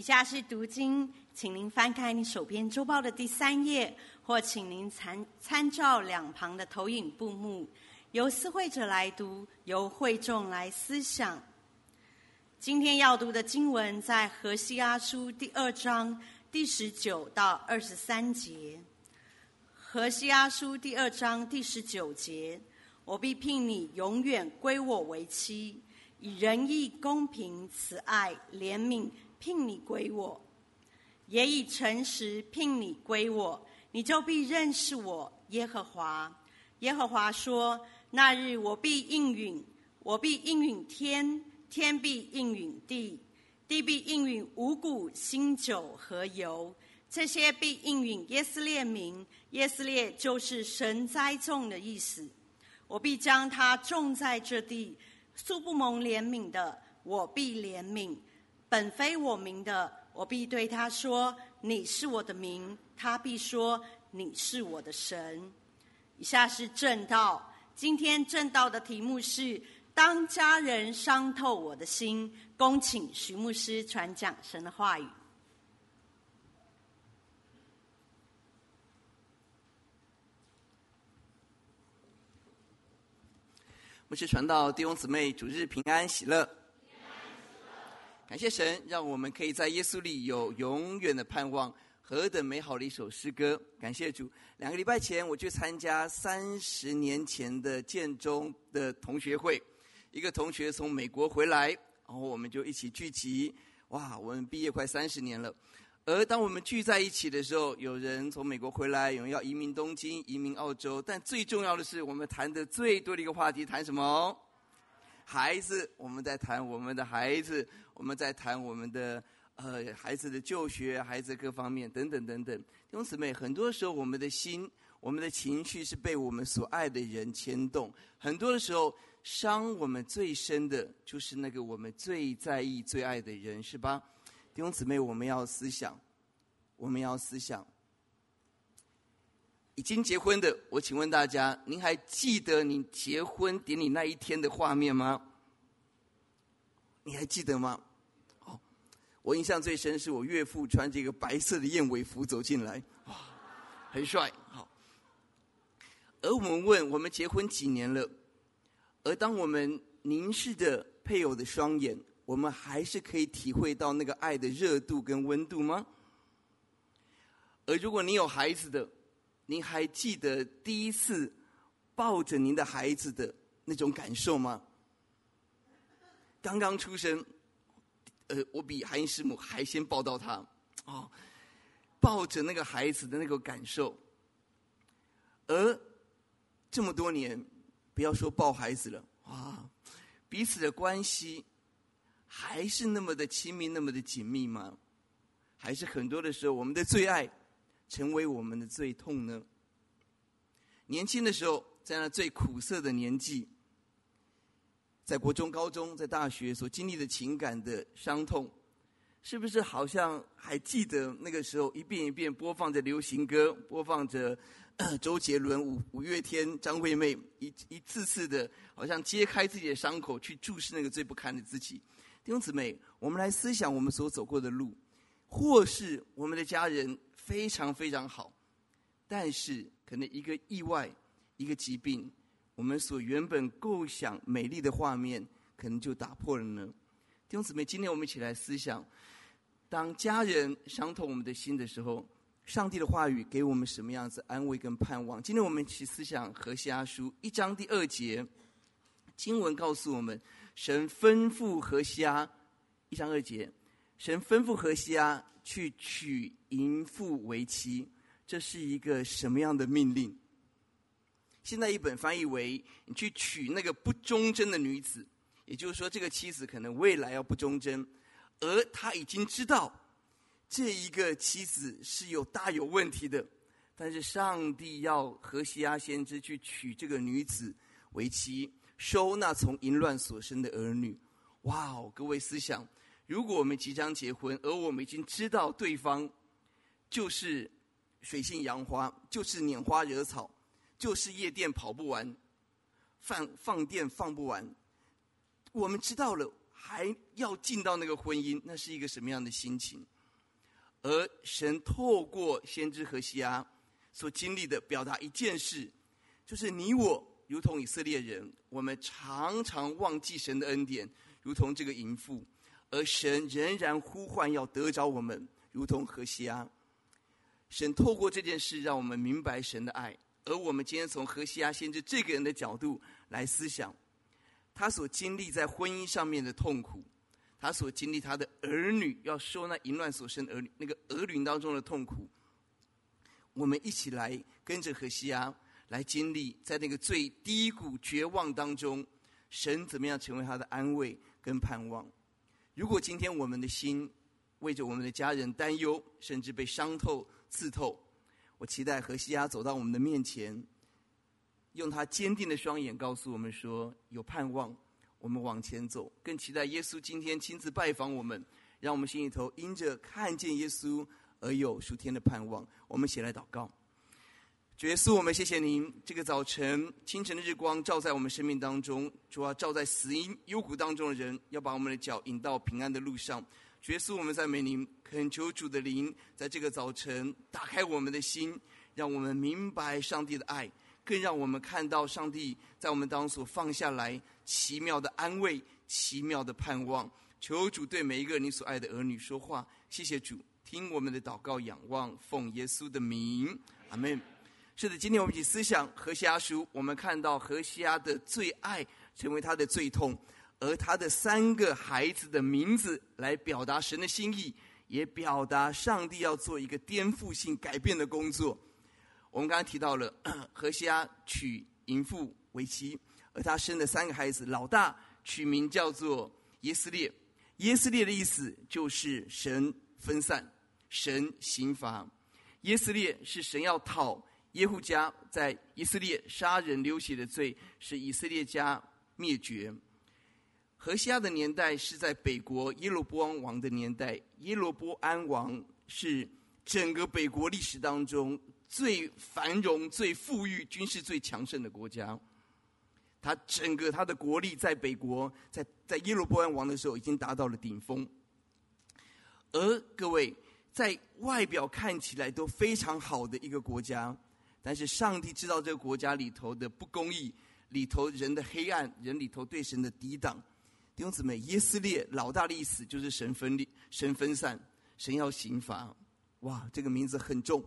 以下是读经，请您翻开你手边周报的第三页，或请您参参照两旁的投影布幕，由思会者来读，由会众来思想。今天要读的经文在何西阿书第二章第十九到二十三节。何西阿书第二章第十九节：我必聘你永远归我为妻，以仁义、公平、慈爱、怜悯。聘你归我，也以诚实聘你归我，你就必认识我耶和华。耶和华说：那日我必应允，我必应允天，天必应允地，地必应允五谷、新酒和油。这些必应允耶斯列民，耶斯列就是神栽种的意思。我必将他种在这地，素不蒙怜悯的，我必怜悯。本非我名的，我必对他说：“你是我的名。”他必说：“你是我的神。”以下是正道。今天正道的题目是：“当家人伤透我的心。”恭请徐牧师传讲神的话语。牧师传道，弟兄姊妹，主日平安喜乐。感谢神，让我们可以在耶稣里有永远的盼望，何等美好的一首诗歌！感谢主。两个礼拜前，我去参加三十年前的建中的同学会，一个同学从美国回来，然后我们就一起聚集。哇，我们毕业快三十年了。而当我们聚在一起的时候，有人从美国回来，有人要移民东京、移民澳洲，但最重要的是，我们谈的最多的一个话题，谈什么？孩子，我们在谈我们的孩子，我们在谈我们的呃孩子的就学，孩子各方面等等等等。弟兄姊妹，很多时候我们的心、我们的情绪是被我们所爱的人牵动。很多的时候，伤我们最深的就是那个我们最在意、最爱的人，是吧？弟兄姊妹，我们要思想，我们要思想。已经结婚的，我请问大家，您还记得你结婚典礼那一天的画面吗？你还记得吗？哦，我印象最深是我岳父穿这个白色的燕尾服走进来，哇，很帅。好，而我们问，我们结婚几年了？而当我们凝视着配偶的双眼，我们还是可以体会到那个爱的热度跟温度吗？而如果你有孩子的，您还记得第一次抱着您的孩子的那种感受吗？刚刚出生，呃，我比韩师母还先抱到他，哦，抱着那个孩子的那个感受。而这么多年，不要说抱孩子了，啊，彼此的关系还是那么的亲密，那么的紧密吗？还是很多的时候，我们的最爱？成为我们的最痛呢？年轻的时候，在那最苦涩的年纪，在国中、高中、在大学所经历的情感的伤痛，是不是好像还记得那个时候一遍一遍播放着流行歌，播放着周杰伦、五五月天、张惠妹，一一次次的，好像揭开自己的伤口，去注视那个最不堪的自己。弟兄姊妹，我们来思想我们所走过的路，或是我们的家人。非常非常好，但是可能一个意外，一个疾病，我们所原本构想美丽的画面，可能就打破了呢。弟兄姊妹，今天我们一起来思想：当家人伤透我们的心的时候，上帝的话语给我们什么样子安慰跟盼望？今天我们一起思想何西阿书一章第二节，经文告诉我们，神吩咐何西阿一章二节，神吩咐何西阿。去取淫妇为妻，这是一个什么样的命令？现在一本翻译为：你去娶那个不忠贞的女子，也就是说，这个妻子可能未来要不忠贞，而他已经知道这一个妻子是有大有问题的，但是上帝要何西阿先知去娶这个女子为妻，收纳从淫乱所生的儿女。哇哦，各位思想。如果我们即将结婚，而我们已经知道对方就是水性杨花，就是拈花惹草，就是夜店跑不完，放放电放不完，我们知道了，还要进到那个婚姻，那是一个什么样的心情？而神透过先知何西阿所经历的，表达一件事，就是你我如同以色列人，我们常常忘记神的恩典，如同这个淫妇，而神仍然呼唤要得着我们，如同何西阿。神透过这件事，让我们明白神的爱。而我们今天从何西阿先知这个人的角度来思想，他所经历在婚姻上面的痛苦。他所经历，他的儿女要受那淫乱所生儿女那个儿女当中的痛苦，我们一起来跟着何西阿来经历，在那个最低谷绝望当中，神怎么样成为他的安慰跟盼望？如果今天我们的心为着我们的家人担忧，甚至被伤透刺透，我期待何西阿走到我们的面前，用他坚定的双眼告诉我们说：有盼望。我们往前走，更期待耶稣今天亲自拜访我们，让我们心里头因着看见耶稣而有属天的盼望。我们一起来祷告，主耶稣，我们谢谢您，这个早晨清晨的日光照在我们生命当中，主要照在死荫幽谷当中的人，要把我们的脚引到平安的路上。主耶稣，我们赞美您，恳求主的灵在这个早晨打开我们的心，让我们明白上帝的爱。更让我们看到上帝在我们当中所放下来奇妙的安慰、奇妙的盼望。求主对每一个你所爱的儿女说话。谢谢主，听我们的祷告，仰望奉耶稣的名，阿门。是的，今天我们一起思想何西阿书，我们看到何西阿的最爱成为他的最痛，而他的三个孩子的名字来表达神的心意，也表达上帝要做一个颠覆性改变的工作。我们刚刚提到了 何西阿娶淫妇为妻，而他生的三个孩子，老大取名叫做耶斯列。耶斯列的意思就是神分散，神刑罚。耶斯列是神要讨耶户家在以色列杀人流血的罪，使以色列家灭绝。何西亚的年代是在北国耶罗波安王的年代，耶罗波安王是整个北国历史当中。最繁荣、最富裕、军事最强盛的国家，他整个他的国力在北国，在在耶罗波安王的时候已经达到了顶峰。而各位在外表看起来都非常好的一个国家，但是上帝知道这个国家里头的不公义，里头人的黑暗，人里头对神的抵挡。弟兄姊妹，耶斯列老大的意思就是神分裂、神分散、神要刑罚。哇，这个名字很重。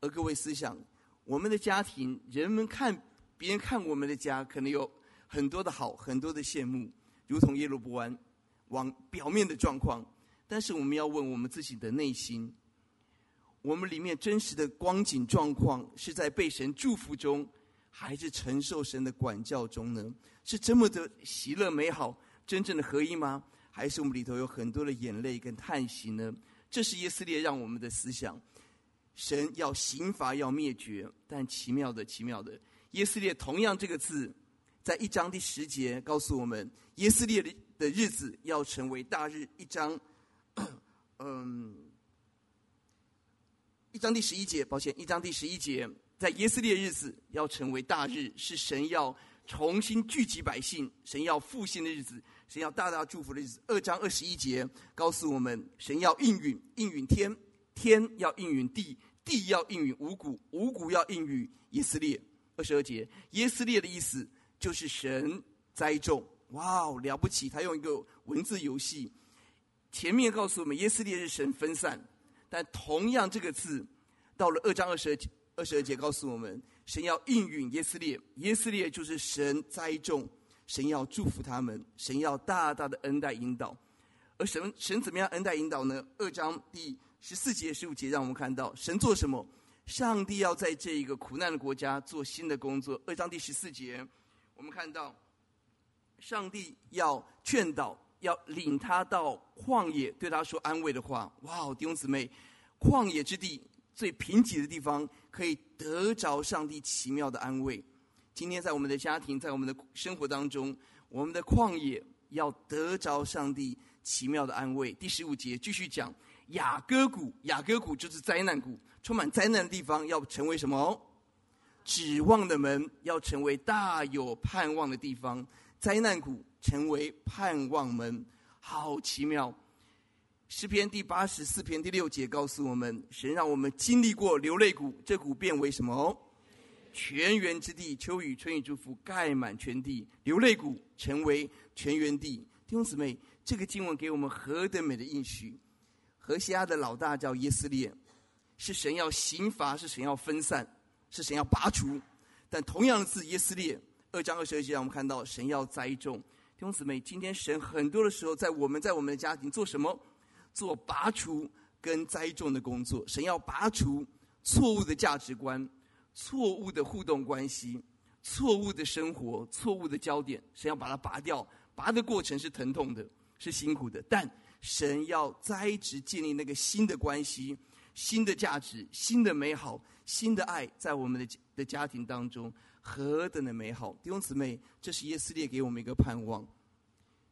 而各位思想，我们的家庭，人们看别人看我们的家，可能有很多的好，很多的羡慕，如同耶罗波安往表面的状况。但是我们要问我们自己的内心，我们里面真实的光景状况，是在被神祝福中，还是承受神的管教中呢？是这么的喜乐美好，真正的合一吗？还是我们里头有很多的眼泪跟叹息呢？这是耶斯列让我们的思想。神要刑罚，要灭绝，但奇妙的，奇妙的，耶斯列同样这个字，在一章第十节告诉我们，耶斯列的的日子要成为大日。一章，嗯，一章第十一节，抱歉，一章第十一节，在耶斯列日子要成为大日，是神要重新聚集百姓，神要复兴的日子，神要大大祝福的日子。二章二十一节告诉我们，神要应允，应允天。天要应允地，地要应允五谷，五谷要应允耶斯列。二十二节，耶斯列的意思就是神栽种。哇哦，了不起！他用一个文字游戏，前面告诉我们耶斯列是神分散，但同样这个字到了二章二十二节，二十二节告诉我们，神要应允耶斯列，耶斯列就是神栽种，神要祝福他们，神要大大的恩待引导。而神神怎么样恩待引导呢？二章第。十四节、十五节，让我们看到神做什么？上帝要在这一个苦难的国家做新的工作。二章第十四节，我们看到上帝要劝导，要领他到旷野，对他说安慰的话。哇，弟兄姊妹，旷野之地最贫瘠的地方，可以得着上帝奇妙的安慰。今天在我们的家庭，在我们的生活当中，我们的旷野要得着上帝奇妙的安慰。第十五节继续讲。雅各谷，雅各谷就是灾难谷，充满灾难的地方，要成为什么？指望的门，要成为大有盼望的地方。灾难谷成为盼望门，好奇妙！诗篇第八十四篇第六节告诉我们，神让我们经历过流泪谷，这谷变为什么？全园之地，秋雨春雨祝福盖满全地，流泪谷成为全园地。弟兄姊妹，这个经文给我们何等美的应许！何西阿的老大叫耶斯列，是神要刑罚，是神要分散，是神要拔除。但同样的字，耶斯列二章二十二节让我们看到神要栽种。弟兄姊妹，今天神很多的时候在我们在我们的家庭做什么？做拔除跟栽种的工作。神要拔除错误的价值观。错误的互动关系，错误的生活，错误的焦点，神要把它拔掉。拔的过程是疼痛的，是辛苦的，但神要栽植建立那个新的关系、新的价值、新的美好、新的爱，在我们的的家庭当中，何等的美好！弟兄姊妹，这是耶斯列给我们一个盼望，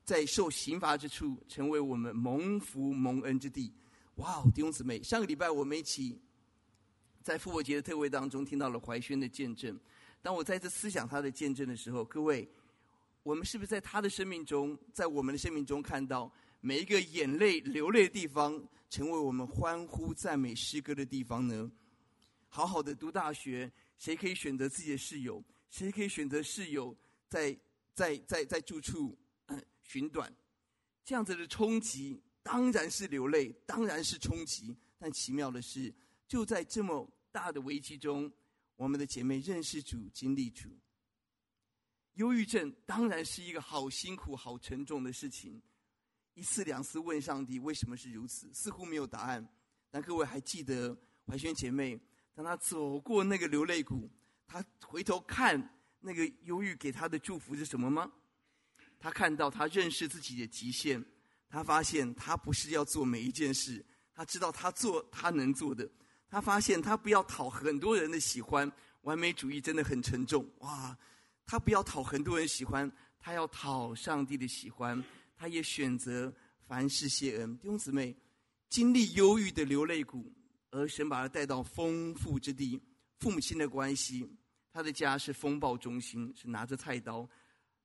在受刑罚之处，成为我们蒙福蒙恩之地。哇，弟兄姊妹，上个礼拜我们一起。在复活节的特会当中，听到了怀轩的见证。当我再次思想他的见证的时候，各位，我们是不是在他的生命中，在我们的生命中看到每一个眼泪流泪的地方，成为我们欢呼赞美诗歌的地方呢？好好的读大学，谁可以选择自己的室友？谁可以选择室友在在在在住处寻短？这样子的冲击，当然是流泪，当然是冲击。但奇妙的是，就在这么。大的危机中，我们的姐妹认识主、经历主。忧郁症当然是一个好辛苦、好沉重的事情。一次两次问上帝为什么是如此，似乎没有答案。但各位还记得怀萱姐妹，当她走过那个流泪谷，她回头看那个忧郁给她的祝福是什么吗？她看到她认识自己的极限，她发现她不是要做每一件事，她知道她做她能做的。他发现他不要讨很多人的喜欢，完美主义真的很沉重哇！他不要讨很多人喜欢，他要讨上帝的喜欢。他也选择凡事谢恩。弟兄姊妹，经历忧郁的流泪谷，而神把他带到丰富之地。父母亲的关系，他的家是风暴中心，是拿着菜刀，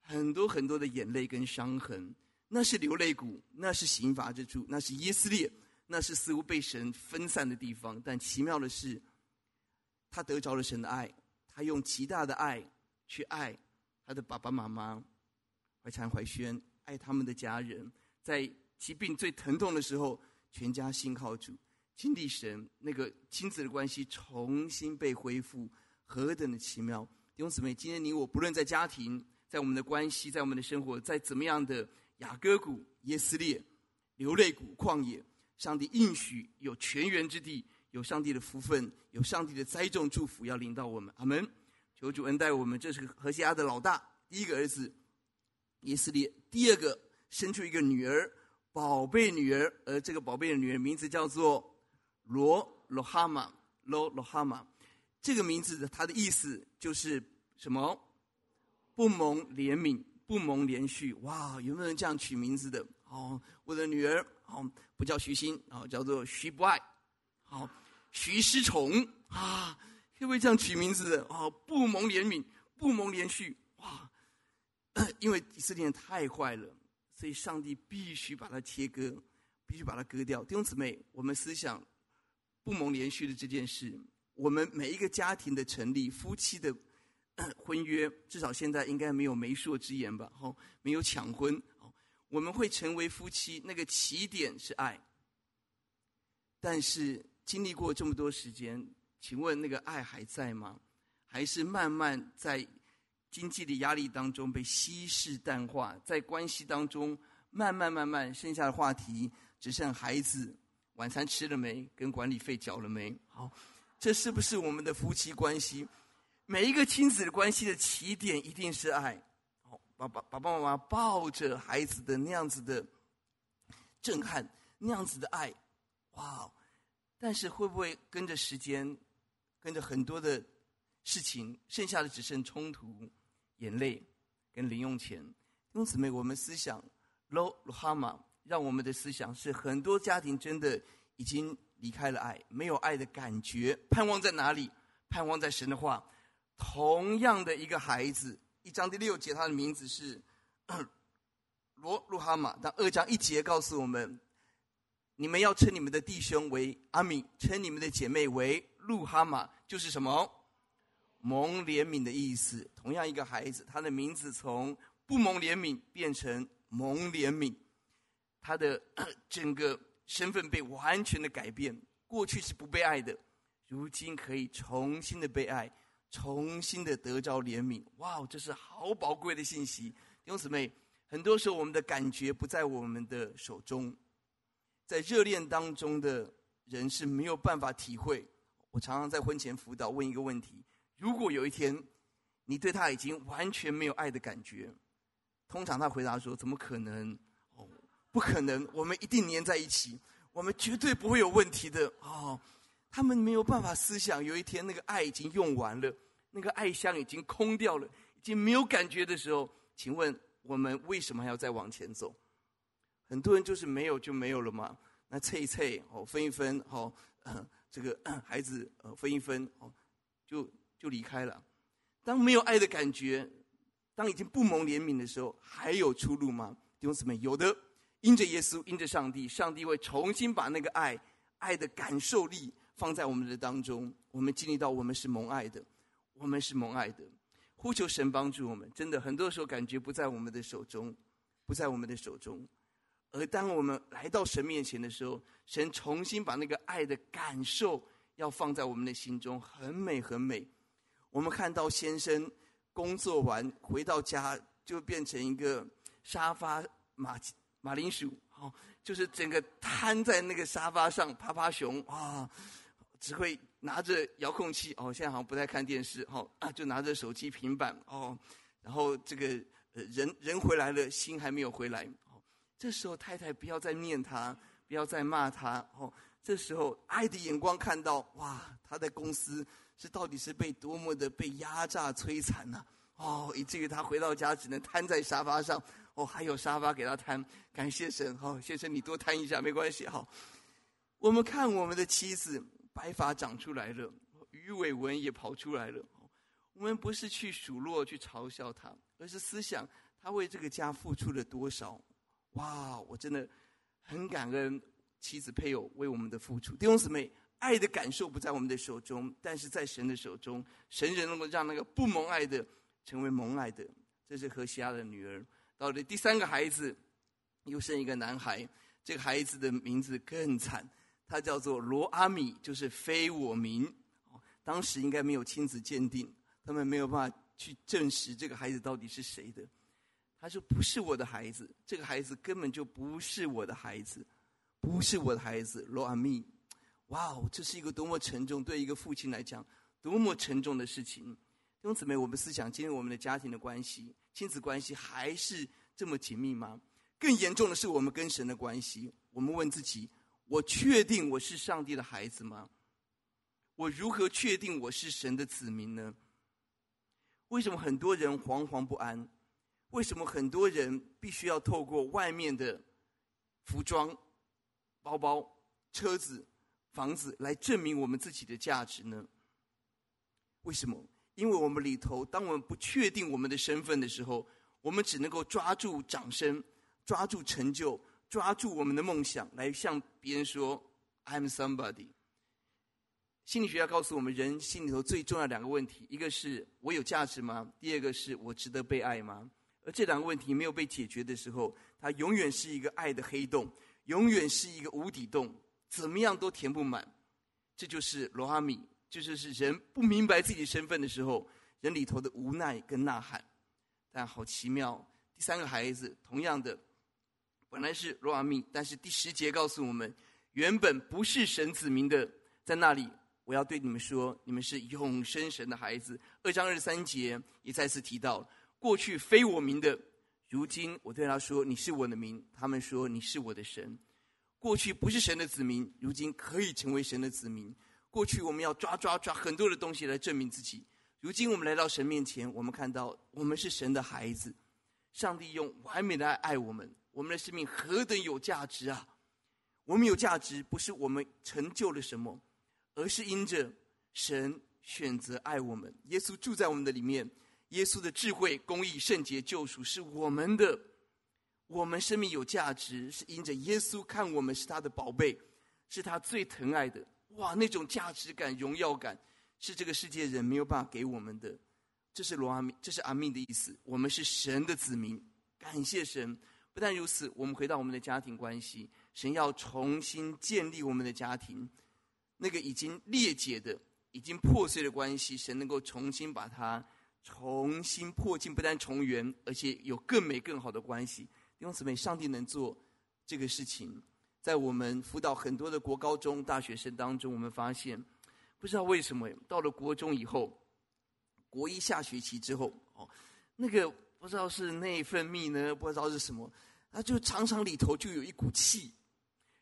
很多很多的眼泪跟伤痕，那是流泪谷，那是刑罚之处，那是耶斯列。那是似乎被神分散的地方，但奇妙的是，他得着了神的爱，他用极大的爱去爱他的爸爸妈妈怀婵、怀轩，爱他们的家人，在疾病最疼痛的时候，全家信靠主，经历神那个亲子的关系重新被恢复，何等的奇妙！弟兄姊妹，今天你我不论在家庭，在我们的关系，在我们的生活，在怎么样的雅各谷、耶斯列、流泪谷、旷野。上帝应许有泉源之地，有上帝的福分，有上帝的栽种祝福要临到我们。阿门！求主恩待我们。这是何西阿的老大，第一个儿子以斯列，第二个生出一个女儿，宝贝女儿，而这个宝贝的女儿名字叫做罗罗哈玛，罗罗哈玛。这个名字的它的意思就是什么？不蒙怜悯，不蒙怜恤。哇，有没有人这样取名字的？哦，我的女儿。好，不叫徐新，啊，叫做徐不爱，好，徐失宠啊，可不可以这样取名字的？啊，不蒙怜悯，不蒙怜恤，哇！因为以色列太坏了，所以上帝必须把它切割，必须把它割掉。弟兄姊妹，我们思想不蒙怜恤的这件事，我们每一个家庭的成立，夫妻的婚约，至少现在应该没有媒妁之言吧？好，没有抢婚。我们会成为夫妻，那个起点是爱。但是经历过这么多时间，请问那个爱还在吗？还是慢慢在经济的压力当中被稀释淡化？在关系当中，慢慢慢慢剩下的话题只剩孩子晚餐吃了没，跟管理费缴了没？好，这是不是我们的夫妻关系？每一个亲子的关系的起点一定是爱。爸爸、爸爸妈妈抱着孩子的那样子的震撼，那样子的爱，哇！但是会不会跟着时间，跟着很多的事情，剩下的只剩冲突、眼泪跟零用钱？因此，我们思想 lo lohama，让我们的思想是很多家庭真的已经离开了爱，没有爱的感觉。盼望在哪里？盼望在神的话。同样的一个孩子。一章第六节，他的名字是 罗路哈马。但二章一节告诉我们，你们要称你们的弟兄为阿米，称你们的姐妹为路哈马，就是什么？蒙怜悯的意思。同样一个孩子，他的名字从不蒙怜悯变成蒙怜悯，他的 整个身份被完全的改变。过去是不被爱的，如今可以重新的被爱，重新的得着怜悯。哇，这是好宝贵的信息，弟兄姊妹。很多时候，我们的感觉不在我们的手中，在热恋当中的人是没有办法体会。我常常在婚前辅导问一个问题：如果有一天你对他已经完全没有爱的感觉，通常他回答说：“怎么可能？哦，不可能！我们一定粘在一起。”我们绝对不会有问题的哦，他们没有办法思想，有一天那个爱已经用完了，那个爱箱已经空掉了，已经没有感觉的时候，请问我们为什么还要再往前走？很多人就是没有就没有了嘛，那测一测哦，分一分哦，这个孩子分一分哦，就就离开了。当没有爱的感觉，当已经不蒙怜悯的时候，还有出路吗？弟兄姊妹，有的。因着耶稣，因着上帝，上帝会重新把那个爱、爱的感受力放在我们的当中。我们经历到，我们是蒙爱的，我们是蒙爱的。呼求神帮助我们。真的，很多时候感觉不在我们的手中，不在我们的手中。而当我们来到神面前的时候，神重新把那个爱的感受要放在我们的心中，很美，很美。我们看到先生工作完回到家，就变成一个沙发马。马铃薯，哦，就是整个瘫在那个沙发上，趴趴熊啊，只会拿着遥控器哦，现在好像不太看电视，哦啊，就拿着手机、平板哦，然后这个人人回来了，心还没有回来，哦，这时候太太不要再念他，不要再骂他，哦，这时候爱的眼光看到，哇，他在公司是到底是被多么的被压榨摧残呐，哦，以至于他回到家只能瘫在沙发上。哦，还有沙发给他瘫，感谢神。哦，先生你多瘫一下没关系。好，我们看我们的妻子白发长出来了，鱼尾纹也跑出来了。我们不是去数落、去嘲笑他，而是思想他为这个家付出了多少。哇，我真的很感恩妻子配偶为我们的付出。弟兄姊妹，爱的感受不在我们的手中，但是在神的手中，神人能够让那个不蒙爱的成为蒙爱的。这是何西亚的女儿。到了第三个孩子，又生一个男孩。这个孩子的名字更惨，他叫做罗阿米，就是非我民。当时应该没有亲子鉴定，他们没有办法去证实这个孩子到底是谁的。他说：“不是我的孩子，这个孩子根本就不是我的孩子，不是我的孩子。”罗阿米，哇哦，这是一个多么沉重，对一个父亲来讲，多么沉重的事情。弟兄姊妹，我们思想今天我们的家庭的关系。亲子关系还是这么紧密吗？更严重的是我们跟神的关系。我们问自己：我确定我是上帝的孩子吗？我如何确定我是神的子民呢？为什么很多人惶惶不安？为什么很多人必须要透过外面的服装、包包、车子、房子来证明我们自己的价值呢？为什么？因为我们里头，当我们不确定我们的身份的时候，我们只能够抓住掌声，抓住成就，抓住我们的梦想，来向别人说 “I'm somebody”。心理学家告诉我们，人心里头最重要两个问题：一个是我有价值吗？第二个是我值得被爱吗？而这两个问题没有被解决的时候，它永远是一个爱的黑洞，永远是一个无底洞，怎么样都填不满。这就是罗阿米。就是是人不明白自己身份的时候，人里头的无奈跟呐喊，但好奇妙。第三个孩子同样的，本来是罗阿密，但是第十节告诉我们，原本不是神子民的，在那里，我要对你们说，你们是永生神的孩子。二章二十三节也再次提到，过去非我民的，如今我对他说，你是我的民。他们说你是我的神。过去不是神的子民，如今可以成为神的子民。过去我们要抓抓抓很多的东西来证明自己，如今我们来到神面前，我们看到我们是神的孩子，上帝用完美的爱爱我们，我们的生命何等有价值啊！我们有价值不是我们成就了什么，而是因着神选择爱我们，耶稣住在我们的里面，耶稣的智慧、公义、圣洁、救赎是我们的，我们生命有价值，是因着耶稣看我们是他的宝贝，是他最疼爱的。哇，那种价值感、荣耀感，是这个世界人没有办法给我们的。这是罗阿米，这是阿密的意思。我们是神的子民，感谢神。不但如此，我们回到我们的家庭关系，神要重新建立我们的家庭，那个已经裂解的、已经破碎的关系，神能够重新把它重新破镜，不但重圆，而且有更美、更好的关系。弟兄姊妹，上帝能做这个事情，在我们辅导很多的国高中大学生当中，我们发现，不知道为什么，到了国中以后。国一下学期之后，哦，那个不知道是内分泌呢，不知道是什么，他就常常里头就有一股气，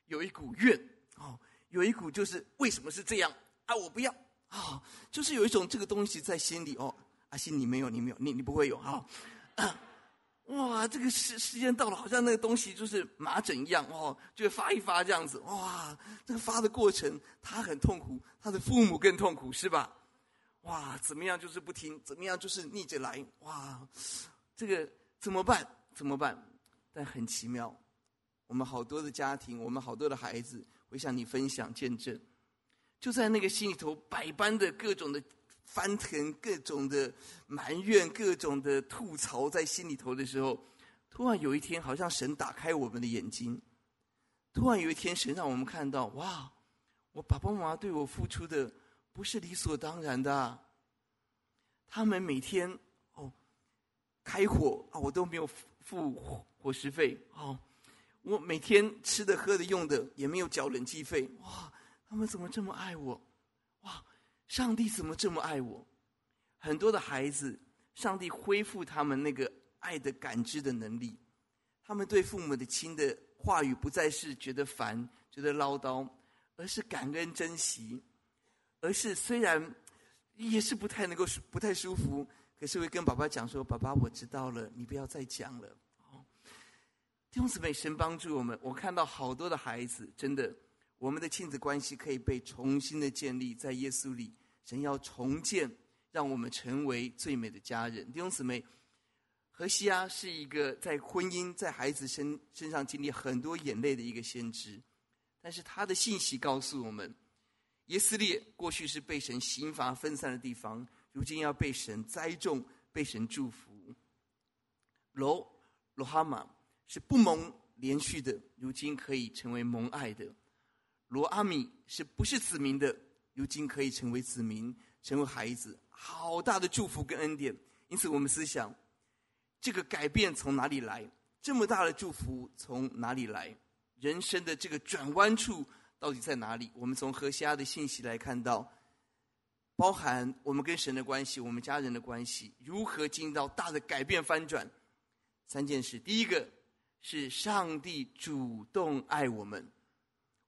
有一股怨，哦，有一股就是为什么是这样啊？我不要啊，就是有一种这个东西在心里哦，阿信你没有，你没有，你你不会有啊，哦，哇，这个时时间到了，好像那个东西就是麻疹一样哦，就发一发这样子，哇，这个发的过程他很痛苦，他的父母更痛苦，是吧？哇，怎么样就是不听，怎么样就是逆着来，哇，这个怎么办？怎么办？但很奇妙，我们好多的家庭，我们好多的孩子，会向你分享见证，就在那个心里头百般的各种的翻腾，各种的埋怨，各种的吐槽在心里头的时候，突然有一天，好像神打开我们的眼睛，突然有一天，神让我们看到，哇，我爸爸妈妈对我付出的。不是理所当然的。他们每天开火啊，我都没有付伙食费哦。我每天吃的、喝的、用的也没有缴冷气费。哇，他们怎么这么爱我？哇，上帝怎么这么爱我？很多的孩子，上帝恢复他们那个爱的感知的能力。他们对父母的亲的话语不再是觉得烦、觉得唠叨，而是感恩、珍惜。而是虽然也是不太能够不太舒服，可是会跟爸爸讲说：“爸爸，我知道了，你不要再讲了。”哦，弟兄姊妹，神帮助我们。我看到好多的孩子，真的，我们的亲子关系可以被重新的建立在耶稣里。神要重建，让我们成为最美的家人。弟兄姊妹，何西阿是一个在婚姻、在孩子身身上经历很多眼泪的一个先知，但是他的信息告诉我们。耶斯列过去是被神刑罚分散的地方，如今要被神栽种，被神祝福。罗罗哈玛是不蒙连续的，如今可以成为蒙爱的。罗阿米是不是子民的，如今可以成为子民，成为孩子，好大的祝福跟恩典。因此，我们思想这个改变从哪里来？这么大的祝福从哪里来？人生的这个转弯处。到底在哪里？我们从何西阿的信息来看到，包含我们跟神的关系，我们家人的关系，如何进到大的改变翻转。三件事，第一个是上帝主动爱我们。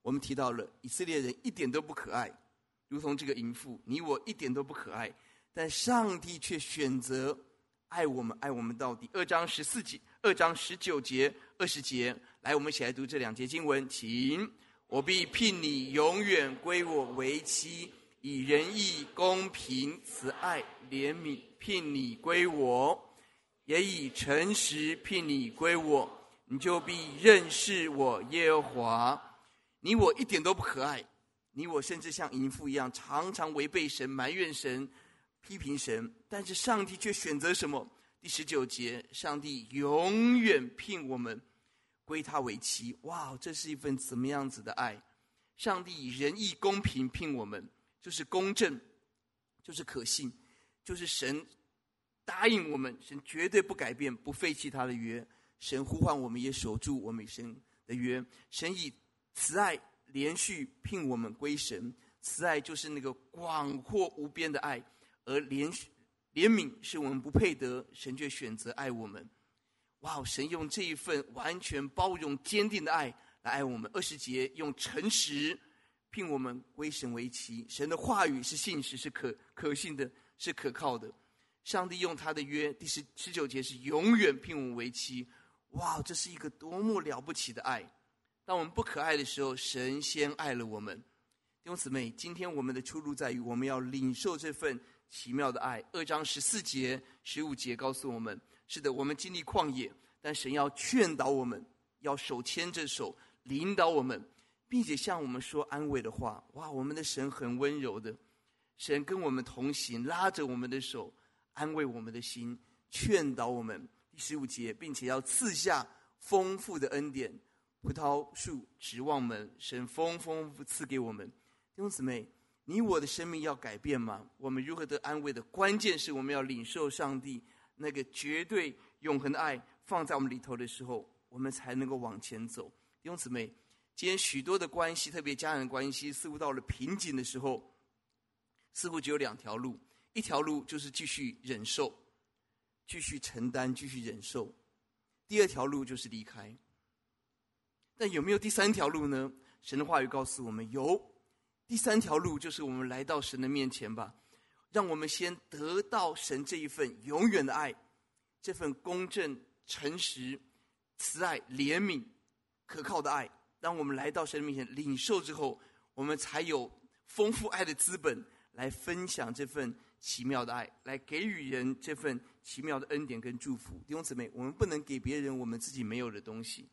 我们提到了以色列人一点都不可爱，如同这个淫妇，你我一点都不可爱，但上帝却选择爱我们，爱我们到底。二章十四节，二章十九节、二十节，来，我们一起来读这两节经文，请。我必聘你永远归我为妻，以仁义、公平、慈爱、怜悯聘你归我，也以诚实聘你归我。你就必认识我耶和华。你我一点都不可爱，你我甚至像淫妇一样，常常违背神、埋怨神、批评神。但是上帝却选择什么？第十九节，上帝永远聘我们。归他为妻，哇，这是一份怎么样子的爱？上帝以仁义公平聘我们，就是公正，就是可信，就是神答应我们，神绝对不改变，不废弃他的约。神呼唤我们，也守住我们神的约。神以慈爱连续聘我们归神，慈爱就是那个广阔无边的爱，而怜怜悯是我们不配得，神却选择爱我们。哇！神用这一份完全包容、坚定的爱来爱我们。二十节用诚实聘我们归神为妻。神的话语是信实，是可可信的，是可靠的。上帝用他的约，第十十九节是永远聘我们为妻。哇！这是一个多么了不起的爱！当我们不可爱的时候，神先爱了我们。弟兄姊妹，今天我们的出路在于我们要领受这份奇妙的爱。二章十四节、十五节告诉我们。是的，我们经历旷野，但神要劝导我们，要手牵着手领导我们，并且向我们说安慰的话。哇，我们的神很温柔的，神跟我们同行，拉着我们的手，安慰我们的心，劝导我们。第十五节，并且要赐下丰富的恩典，葡萄树指望们，神丰丰富赐给我们。弟兄姊妹，你我的生命要改变吗？我们如何得安慰的关键是我们要领受上帝那个绝对永恒的爱。放在我们里头的时候，我们才能够往前走。弟兄姊妹，今天许多的关系，特别家人关系，似乎到了瓶颈的时候，似乎只有两条路：一条路就是继续忍受，继续承担，继续忍受；第二条路就是离开。但有没有第三条路呢？神的话语告诉我们，有。第三条路就是我们来到神的面前吧，让我们先得到神这一份永远的爱，这份公正。诚实、慈爱、怜悯、可靠的爱，当我们来到神面前领受之后，我们才有丰富爱的资本来分享这份奇妙的爱，来给予人这份奇妙的恩典跟祝福。弟兄姊妹，我们不能给别人我们自己没有的东西。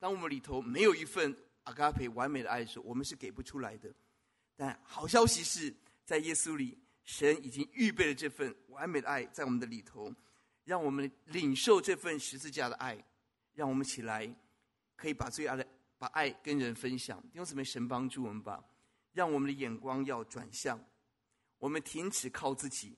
当我们里头没有一份阿嘎培完美的爱的时候，我们是给不出来的。但好消息是在耶稣里，神已经预备了这份完美的爱在我们的里头。让我们领受这份十字架的爱，让我们起来，可以把最爱的把爱跟人分享。弟兄姊妹，神帮助我们吧，让我们的眼光要转向，我们停止靠自己。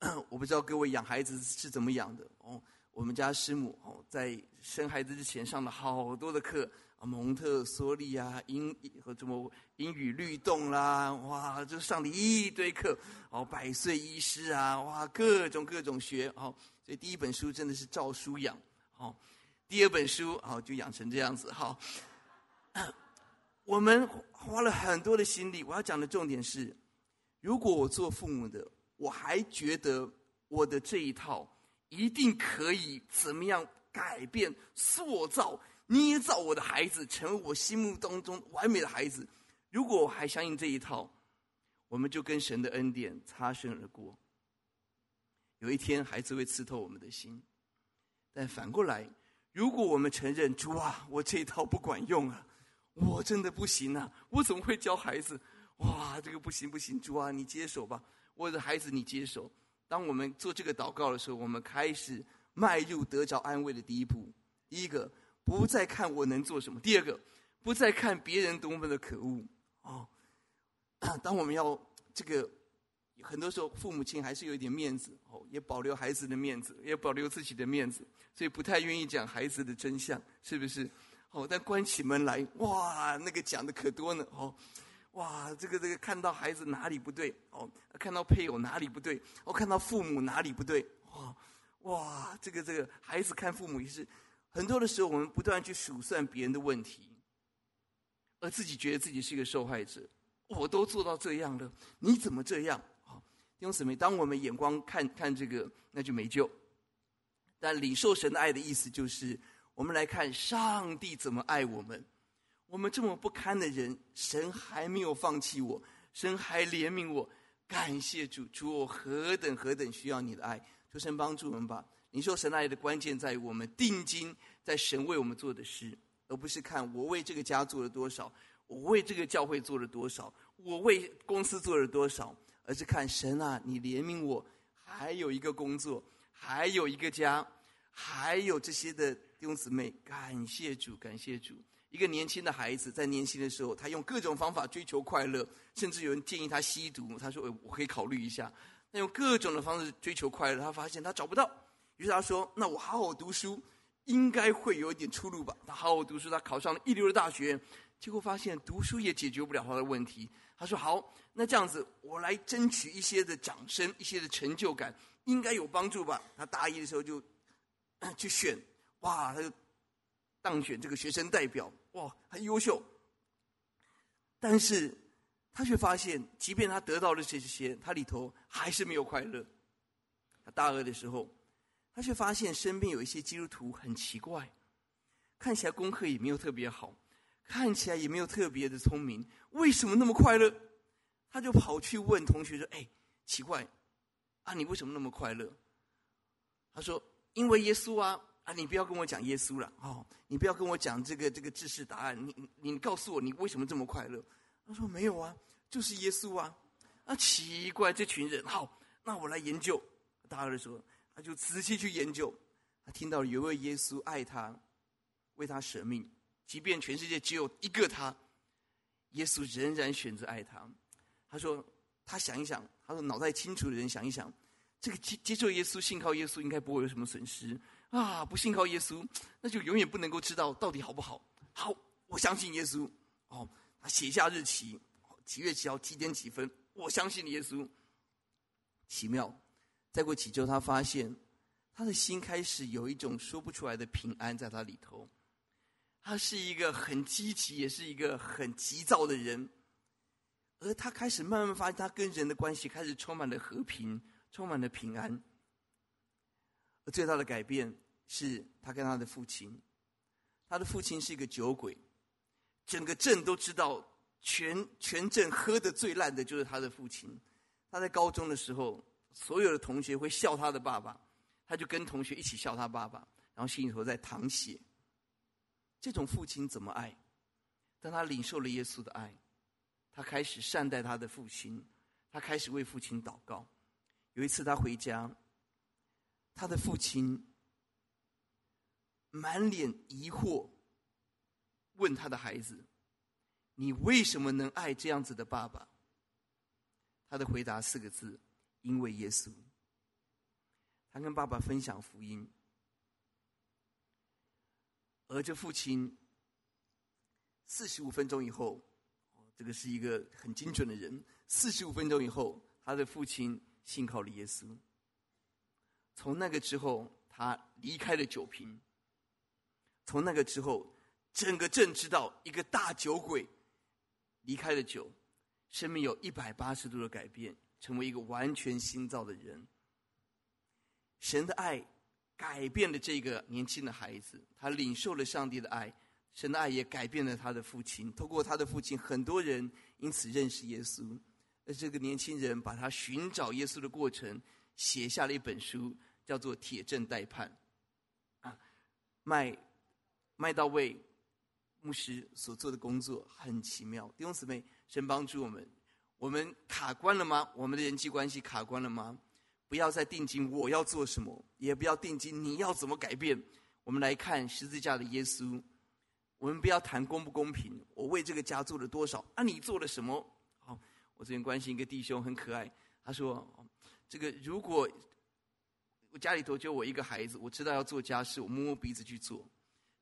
我不知道各位养孩子是怎么养的哦。我们家师母哦，在生孩子之前上了好多的课。蒙特梭利啊，英和什么英语律动啦，哇，就上了一堆课。哦，百岁医师啊，哇，各种各种学。哦，所以第一本书真的是照书养。哦，第二本书哦就养成这样子。好，我们花了很多的心力。我要讲的重点是，如果我做父母的，我还觉得我的这一套一定可以怎么样改变、塑造。捏造我的孩子，成为我心目当中完美的孩子。如果我还相信这一套，我们就跟神的恩典擦身而过。有一天，孩子会刺透我们的心。但反过来，如果我们承认主啊，我这一套不管用啊，我真的不行啊，我怎么会教孩子？哇，这个不行不行，主啊，你接手吧，我的孩子你接手。当我们做这个祷告的时候，我们开始迈入得着安慰的第一步。一个。不再看我能做什么。第二个，不再看别人多么的可恶哦。当我们要这个，很多时候父母亲还是有一点面子哦，也保留孩子的面子，也保留自己的面子，所以不太愿意讲孩子的真相，是不是？哦，但关起门来，哇，那个讲的可多呢哦，哇，这个这个看到孩子哪里不对哦，看到配偶哪里不对，哦，看到父母哪里不对，哇哇，这个这个孩子看父母也是。很多的时候，我们不断去数算别人的问题，而自己觉得自己是一个受害者。我都做到这样了，你怎么这样？弟兄姊妹，当我们眼光看看这个，那就没救。但领受神的爱的意思就是，我们来看上帝怎么爱我们。我们这么不堪的人，神还没有放弃我，神还怜悯我。感谢主，主我何等何等需要你的爱，求神帮助我们吧。领受神爱的关键在于我们定睛在神为我们做的事，而不是看我为这个家做了多少，我为这个教会做了多少，我为公司做了多少，而是看神啊，你怜悯我，还有一个工作，还有一个家，还有这些的弟兄姊妹，感谢主，感谢主。一个年轻的孩子在年轻的时候，他用各种方法追求快乐，甚至有人建议他吸毒，他说：“我可以考虑一下。”他用各种的方式追求快乐，他发现他找不到。于是他说：“那我好好读书，应该会有一点出路吧？”他好好读书，他考上了一流的大学，结果发现读书也解决不了他的问题。他说：“好，那这样子，我来争取一些的掌声，一些的成就感，应该有帮助吧？”他大一的时候就去选，哇，他就当选这个学生代表，哇，很优秀。但是他却发现，即便他得到了这些，他里头还是没有快乐。他大二的时候。他却发现身边有一些基督徒很奇怪，看起来功课也没有特别好，看起来也没有特别的聪明，为什么那么快乐？他就跑去问同学说：“哎，奇怪，啊，你为什么那么快乐？”他说：“因为耶稣啊，啊，你不要跟我讲耶稣了，哦，你不要跟我讲这个这个知识答案，你你你告诉我你为什么这么快乐？他说没有啊，就是耶稣啊。啊，奇怪，这群人，好，那我来研究。大二的时候，他就仔细去研究，他听到有位耶稣爱他，为他舍命，即便全世界只有一个他，耶稣仍然选择爱他。他说，他想一想，他说脑袋清楚的人想一想，这个接接受耶稣、信靠耶稣，应该不会有什么损失。啊，不信靠耶稣，那就永远不能够知道到底好不好。好，我相信耶稣。哦，他写下日期，几月几号几点几分，我相信耶稣。奇妙，再过几周，他发现他的心开始有一种说不出来的平安在他里头。他是一个很积极，也是一个很急躁的人，而他开始慢慢发现，他跟人的关系开始充满了和平，充满了平安。最大的改变是他跟他的父亲，他的父亲是一个酒鬼，整个镇都知道，全全镇喝的最烂的就是他的父亲。他在高中的时候，所有的同学会笑他的爸爸，他就跟同学一起笑他爸爸，然后心里头在淌血。这种父亲怎么爱？当他领受了耶稣的爱，他开始善待他的父亲，他开始为父亲祷告。有一次他回家。他的父亲满脸疑惑，问他的孩子：“你为什么能爱这样子的爸爸？”他的回答四个字：“因为耶稣。”他跟爸爸分享福音，而这父亲四十五分钟以后，这个是一个很精准的人。四十五分钟以后，他的父亲信靠了耶稣。从那个之后，他离开了酒瓶。从那个之后，整个镇知道一个大酒鬼离开了酒，生命有一百八十度的改变，成为一个完全新造的人。神的爱改变了这个年轻的孩子，他领受了上帝的爱，神的爱也改变了他的父亲。透过他的父亲，很多人因此认识耶稣。而这个年轻人把他寻找耶稣的过程写下了一本书。叫做铁证待判，啊，麦麦道卫牧师所做的工作很奇妙。弟兄姊妹，神帮助我们，我们卡关了吗？我们的人际关系卡关了吗？不要再定睛我要做什么，也不要定睛你要怎么改变。我们来看十字架的耶稣。我们不要谈公不公平，我为这个家做了多少？啊，你做了什么？好，我最近关心一个弟兄，很可爱。他说，这个如果。我家里头就我一个孩子，我知道要做家事，我摸摸鼻子去做。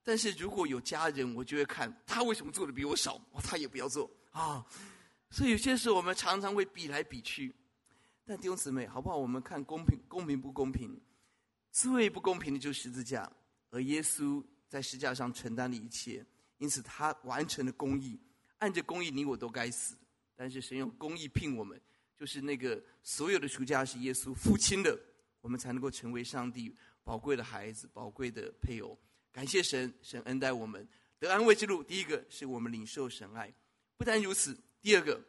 但是如果有家人，我就会看他为什么做的比我少，他也不要做啊。所以有些时候我们常常会比来比去。但弟兄姊妹，好不好？我们看公平，公平不公平？最不公平的就是十字架，而耶稣在十字架上承担了一切，因此他完成了公义。按着公义，你我都该死，但是神用公义聘我们，就是那个所有的赎价是耶稣付清的。我们才能够成为上帝宝贵的孩子、宝贵的配偶。感谢神，神恩待我们得安慰之路。第一个是我们领受神爱，不单如此，第二个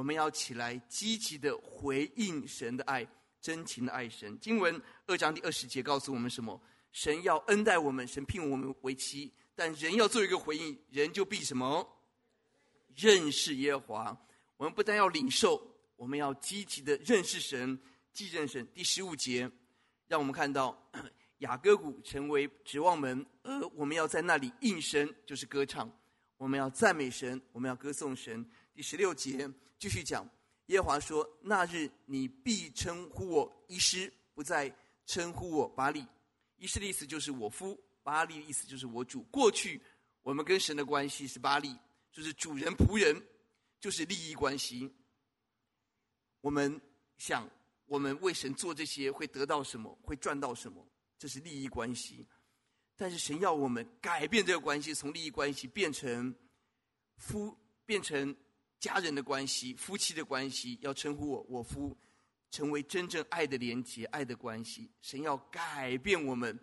我们要起来积极的回应神的爱，真情的爱神。经文二章第二十节告诉我们什么？神要恩待我们，神聘我们为妻，但人要做一个回应，人就必什么？认识耶和华。我们不但要领受，我们要积极的认识神，继认神。第十五节。让我们看到 雅各谷成为指望门，而我们要在那里应声，就是歌唱。我们要赞美神，我们要歌颂神。第十六节继续讲，耶和华说：“那日你必称呼我医师，不再称呼我巴力。医师的意思就是我夫，巴力的意思就是我主。过去我们跟神的关系是巴力，就是主人仆人，就是利益关系。我们想。”我们为神做这些会得到什么？会赚到什么？这是利益关系。但是神要我们改变这个关系，从利益关系变成夫，变成家人的关系，夫妻的关系。要称呼我我夫，成为真正爱的连结、爱的关系。神要改变我们，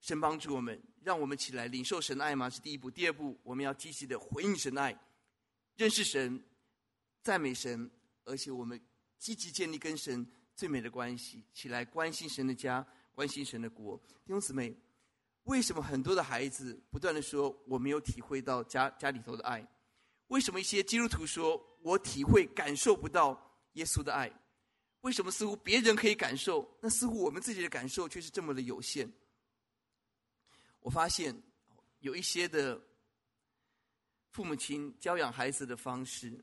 神帮助我们，让我们起来领受神的爱吗？是第一步。第二步，我们要积极的回应神的爱，认识神，赞美神，而且我们积极建立跟神。最美的关系，起来关心神的家，关心神的国。弟兄姊妹，为什么很多的孩子不断的说我没有体会到家家里头的爱？为什么一些基督徒说我体会感受不到耶稣的爱？为什么似乎别人可以感受，那似乎我们自己的感受却是这么的有限？我发现有一些的父母亲教养孩子的方式，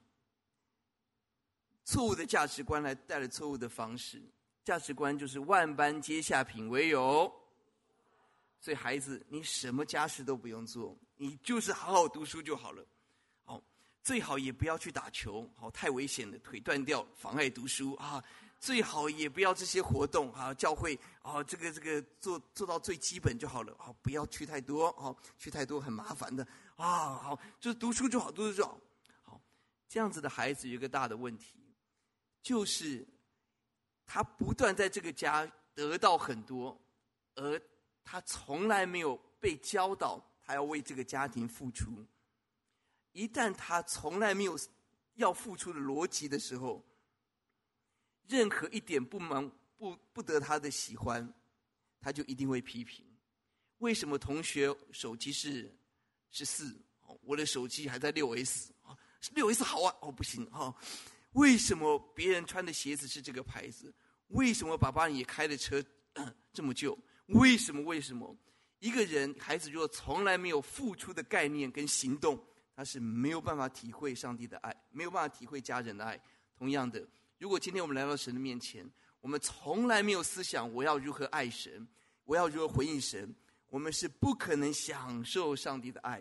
错误的价值观来带来错误的方式。价值观就是万般皆下品，唯有。所以孩子，你什么家事都不用做，你就是好好读书就好了。最好也不要去打球，好，太危险了，腿断掉，妨碍读书啊。最好也不要这些活动啊，教会啊，这个这个做做到最基本就好了啊，不要去太多啊，去太多很麻烦的啊。好，就是读书就好，读书就好。好，这样子的孩子有一个大的问题，就是他不断在这个家得到很多，而他从来没有被教导他要为这个家庭付出。一旦他从来没有要付出的逻辑的时候，任何一点不忙不不得他的喜欢，他就一定会批评。为什么同学手机是十四，我的手机还在六 S 啊？六 S 好啊，哦不行哈。为什么别人穿的鞋子是这个牌子？为什么爸爸也开的车 这么旧？为什么？为什么？一个人孩子如果从来没有付出的概念跟行动，他是没有办法体会上帝的爱，没有办法体会家人的爱。同样的。如果今天我们来到神的面前，我们从来没有思想我要如何爱神，我要如何回应神，我们是不可能享受上帝的爱。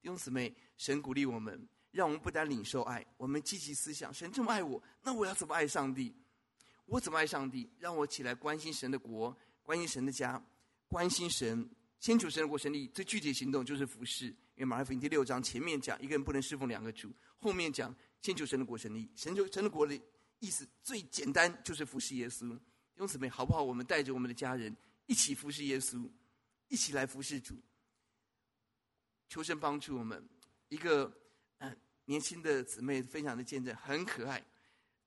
弟兄姊妹，神鼓励我们，让我们不单领受爱，我们积极思想：神这么爱我，那我要怎么爱上帝？我怎么爱上帝？让我起来关心神的国，关心神的家，关心神，先求神的国神力。最具体的行动就是服侍。因为马太福音第六章前面讲一个人不能侍奉两个主，后面讲先求神的国神力，神求神的国的。意思最简单就是服侍耶稣，弟兄姊妹，好不好？我们带着我们的家人一起服侍耶稣，一起来服侍主。求神帮助我们。一个嗯年轻的姊妹分享的见证很可爱。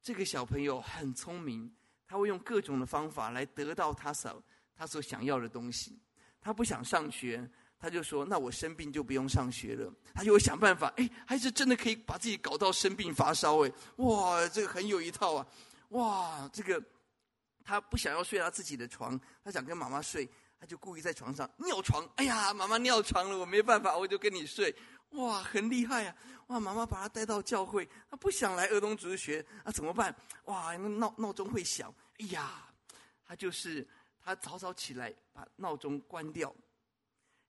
这个小朋友很聪明，他会用各种的方法来得到他所他所想要的东西。他不想上学。他就说：“那我生病就不用上学了。”他就会想办法，哎，还是真的可以把自己搞到生病发烧，哎，哇，这个很有一套啊，哇，这个他不想要睡他自己的床，他想跟妈妈睡，他就故意在床上尿床。哎呀，妈妈尿床了，我没办法，我就跟你睡。哇，很厉害啊！哇，妈妈把他带到教会，他不想来儿童主日学，那怎么办？哇，那闹闹钟会响，哎呀，他就是他早早起来把闹钟关掉。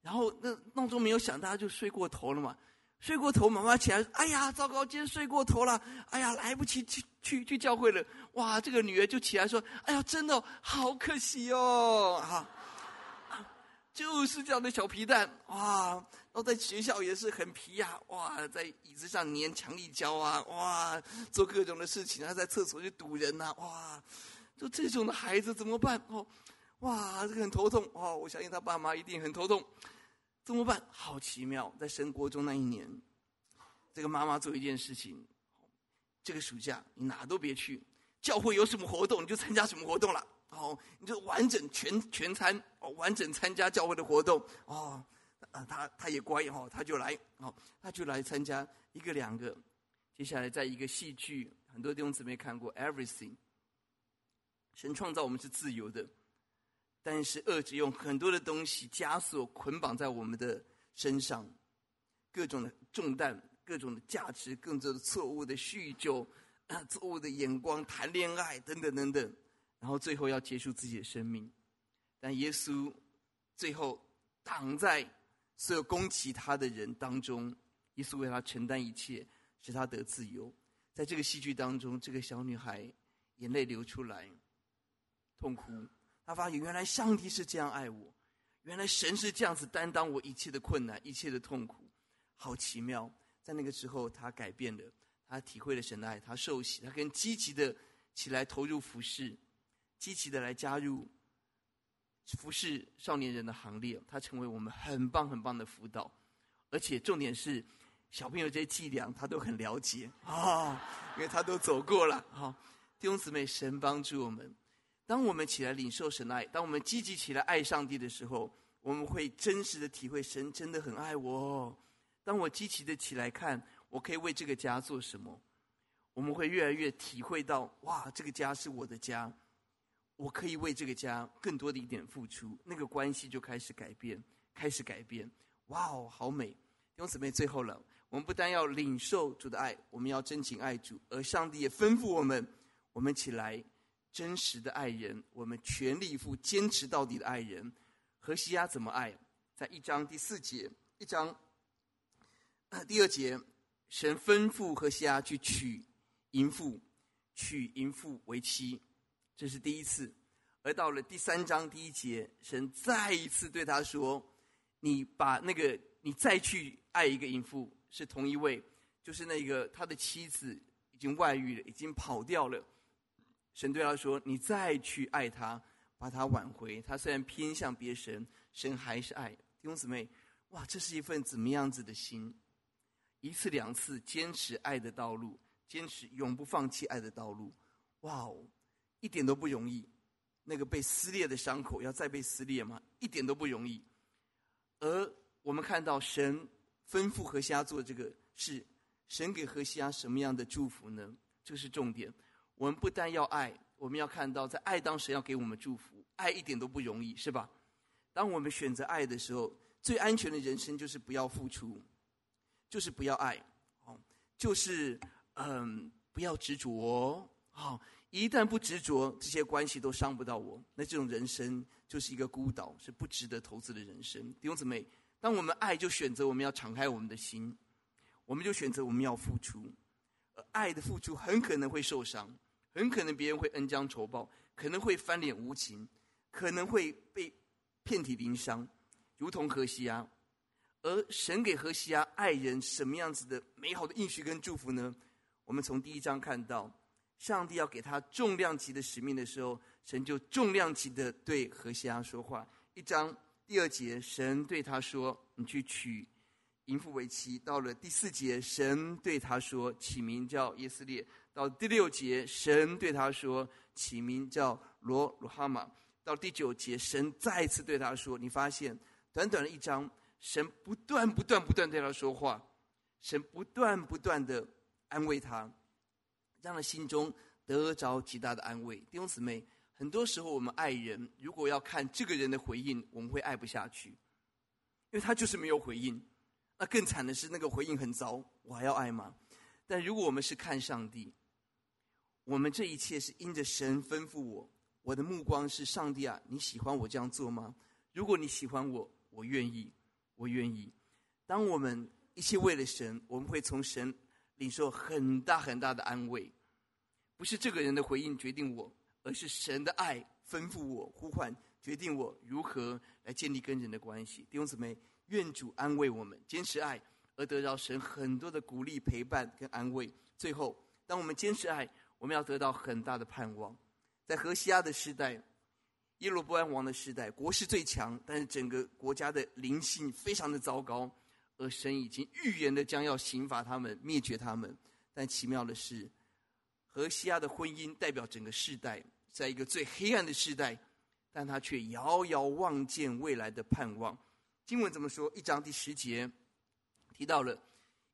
然后那闹钟没有响，大家就睡过头了嘛。睡过头，妈妈起来，哎呀，糟糕，今天睡过头了，哎呀，来不及去去去教会了。哇，这个女儿就起来说，哎呀，真的好可惜哦，哈，就是这样的小皮蛋，哇，然后在学校也是很皮呀，哇，在椅子上粘强力胶啊，哇，做各种的事情，还在厕所去堵人呐，哇，就这种的孩子怎么办？哦，哇，这个很头痛哦，我相信他爸妈一定很头痛。怎么办？好奇妙！在升国中那一年，这个妈妈做一件事情：这个暑假你哪都别去，教会有什么活动你就参加什么活动了。哦，你就完整全全参，哦，完整参加教会的活动。哦，啊，他他也乖哦，他就来，哦，他就来参加一个两个。接下来，在一个戏剧，很多弟兄姊妹看过《Everything》。神创造我们是自由的。但是恶者用很多的东西枷锁捆绑在我们的身上，各种的重担、各种的价值、更多的错误的酗酒、错误的眼光、谈恋爱等等等等，然后最后要结束自己的生命。但耶稣最后挡在所有攻击他的人当中，耶稣为他承担一切，使他得自由。在这个戏剧当中，这个小女孩眼泪流出来，痛哭。他发现原来上帝是这样爱我，原来神是这样子担当我一切的困难、一切的痛苦，好奇妙！在那个时候，他改变了，他体会了神的爱，他受洗，他更积极的起来投入服侍，积极的来加入服侍少年人的行列。他成为我们很棒很棒的辅导，而且重点是小朋友这些伎俩他都很了解啊、哦，因为他都走过了。好、弟兄姊妹，神帮助我们。当我们起来领受神的爱，当我们积极起来爱上帝的时候，我们会真实的体会神真的很爱我。当我积极的起来看，我可以为这个家做什么？我们会越来越体会到，哇，这个家是我的家，我可以为这个家更多的一点付出，那个关系就开始改变，开始改变。哇哦，好美！弟兄姊妹，最后了，我们不但要领受主的爱，我们要真情爱主，而上帝也吩咐我们，我们起来真实的爱人，我们全力以赴、坚持到底的爱人。何西阿怎么爱？在一章第四节，一章第二节，神吩咐何西阿去娶淫妇，娶淫妇为妻，这是第一次。而到了第三章第一节，神再一次对他说。你把那个，你再去爱一个淫妇，是同一位，就是那个他的妻子已经外遇了，已经跑掉了。神对他说：“你再去爱他，把他挽回。他虽然偏向别神，神还是爱。”弟兄姊妹，哇，这是一份怎么样子的心？一次两次坚持爱的道路，坚持永不放弃爱的道路，哇哦，一点都不容易。那个被撕裂的伤口要再被撕裂吗？一点都不容易。而我们看到神吩咐何西阿做这个事，神给何西阿什么样的祝福呢？这是重点。我们不但要爱，我们要看到在爱当时要给我们祝福。爱一点都不容易，是吧？当我们选择爱的时候，最安全的人生就是不要付出，就是不要爱，哦，就是嗯，不要执着哦。好，一旦不执着，这些关系都伤不到我。那这种人生。就是一个孤岛，是不值得投资的人生。弟兄姊妹，当我们爱，就选择我们要敞开我们的心，我们就选择我们要付出。而爱的付出很可能会受伤，很可能别人会恩将仇报，可能会翻脸无情，可能会被遍体鳞伤，如同何西阿。而神给何西阿爱人什么样子的美好的应许跟祝福呢？我们从第一章看到，上帝要给他重量级的使命的时候。神就重量级的对何西阿说话。一章第二节，神对他说：“你去娶淫妇为妻。”到了第四节，神对他说：“起名叫耶斯列。”到第六节，神对他说：“起名叫罗鲁哈玛。”到第九节，神再次对他说：“你发现，短短的一章，神不断不断不断对他说话，神不断不断的安慰他，让他心中得着极大的安慰。”弟兄姊妹。很多时候，我们爱人，如果要看这个人的回应，我们会爱不下去，因为他就是没有回应。那更惨的是，那个回应很糟，我还要爱吗？但如果我们是看上帝，我们这一切是因着神吩咐我，我的目光是上帝啊，你喜欢我这样做吗？如果你喜欢我，我愿意，我愿意。当我们一切为了神，我们会从神领受很大很大的安慰，不是这个人的回应决定我。而是神的爱吩咐我呼唤，决定我如何来建立跟人的关系。弟兄姊妹，愿主安慰我们，坚持爱而得到神很多的鼓励、陪伴跟安慰。最后，当我们坚持爱，我们要得到很大的盼望。在何西阿的时代，耶罗波安王的时代，国势最强，但是整个国家的灵性非常的糟糕，而神已经预言的将要刑罚他们、灭绝他们。但奇妙的是，何西阿的婚姻代表整个世代。在一个最黑暗的时代，但他却遥遥望见未来的盼望。经文怎么说？一章第十节提到了